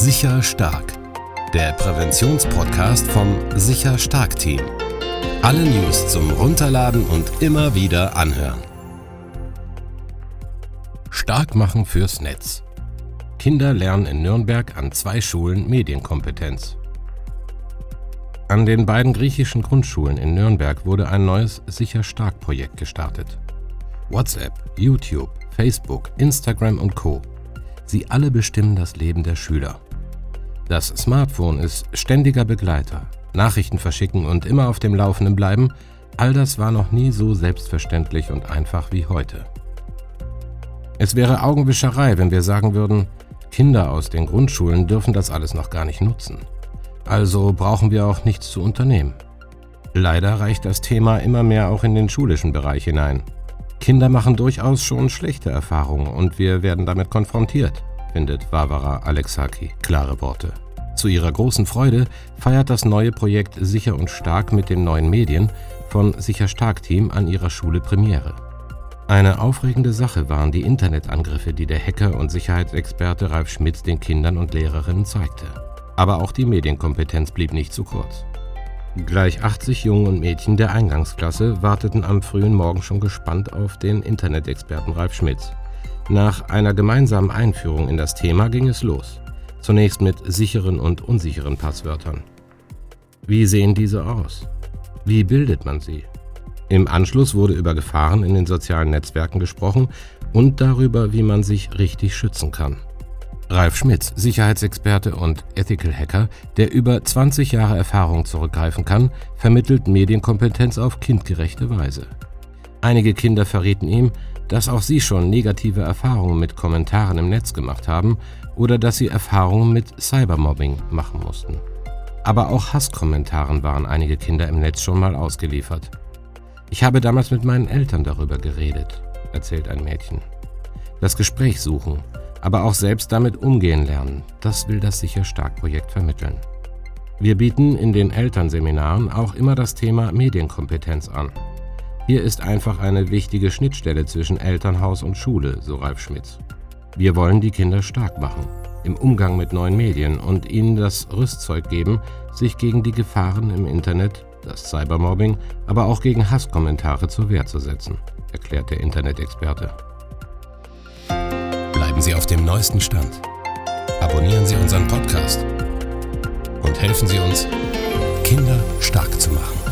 Sicher Stark, der Präventionspodcast vom Sicher Stark Team. Alle News zum Runterladen und immer wieder anhören. Stark machen fürs Netz. Kinder lernen in Nürnberg an zwei Schulen Medienkompetenz. An den beiden griechischen Grundschulen in Nürnberg wurde ein neues Sicher Stark Projekt gestartet. WhatsApp, YouTube, Facebook, Instagram und Co. Sie alle bestimmen das Leben der Schüler. Das Smartphone ist ständiger Begleiter. Nachrichten verschicken und immer auf dem Laufenden bleiben, all das war noch nie so selbstverständlich und einfach wie heute. Es wäre Augenwischerei, wenn wir sagen würden, Kinder aus den Grundschulen dürfen das alles noch gar nicht nutzen. Also brauchen wir auch nichts zu unternehmen. Leider reicht das Thema immer mehr auch in den schulischen Bereich hinein. Kinder machen durchaus schon schlechte Erfahrungen und wir werden damit konfrontiert, findet Barbara Alexaki klare Worte. Zu ihrer großen Freude feiert das neue Projekt Sicher und Stark mit den neuen Medien von Sicher Stark Team an ihrer Schule Premiere. Eine aufregende Sache waren die Internetangriffe, die der Hacker und Sicherheitsexperte Ralf Schmitz den Kindern und Lehrerinnen zeigte. Aber auch die Medienkompetenz blieb nicht zu kurz. Gleich 80 Jungen und Mädchen der Eingangsklasse warteten am frühen Morgen schon gespannt auf den Internetexperten Ralf Schmitz. Nach einer gemeinsamen Einführung in das Thema ging es los. Zunächst mit sicheren und unsicheren Passwörtern. Wie sehen diese aus? Wie bildet man sie? Im Anschluss wurde über Gefahren in den sozialen Netzwerken gesprochen und darüber, wie man sich richtig schützen kann. Ralf Schmitz, Sicherheitsexperte und Ethical Hacker, der über 20 Jahre Erfahrung zurückgreifen kann, vermittelt Medienkompetenz auf kindgerechte Weise. Einige Kinder verrieten ihm, dass auch sie schon negative Erfahrungen mit Kommentaren im Netz gemacht haben oder dass sie Erfahrungen mit Cybermobbing machen mussten. Aber auch Hasskommentaren waren einige Kinder im Netz schon mal ausgeliefert. Ich habe damals mit meinen Eltern darüber geredet, erzählt ein Mädchen. Das Gespräch suchen, aber auch selbst damit umgehen lernen. Das will das Sicher Stark Projekt vermitteln. Wir bieten in den Elternseminaren auch immer das Thema Medienkompetenz an. Hier ist einfach eine wichtige Schnittstelle zwischen Elternhaus und Schule, so Ralf Schmitz. Wir wollen die Kinder stark machen im Umgang mit neuen Medien und ihnen das Rüstzeug geben, sich gegen die Gefahren im Internet, das Cybermobbing, aber auch gegen Hasskommentare zur Wehr zu setzen, erklärt der Internet-Experte. Bleiben Sie auf dem neuesten Stand. Abonnieren Sie unseren Podcast und helfen Sie uns, Kinder stark zu machen.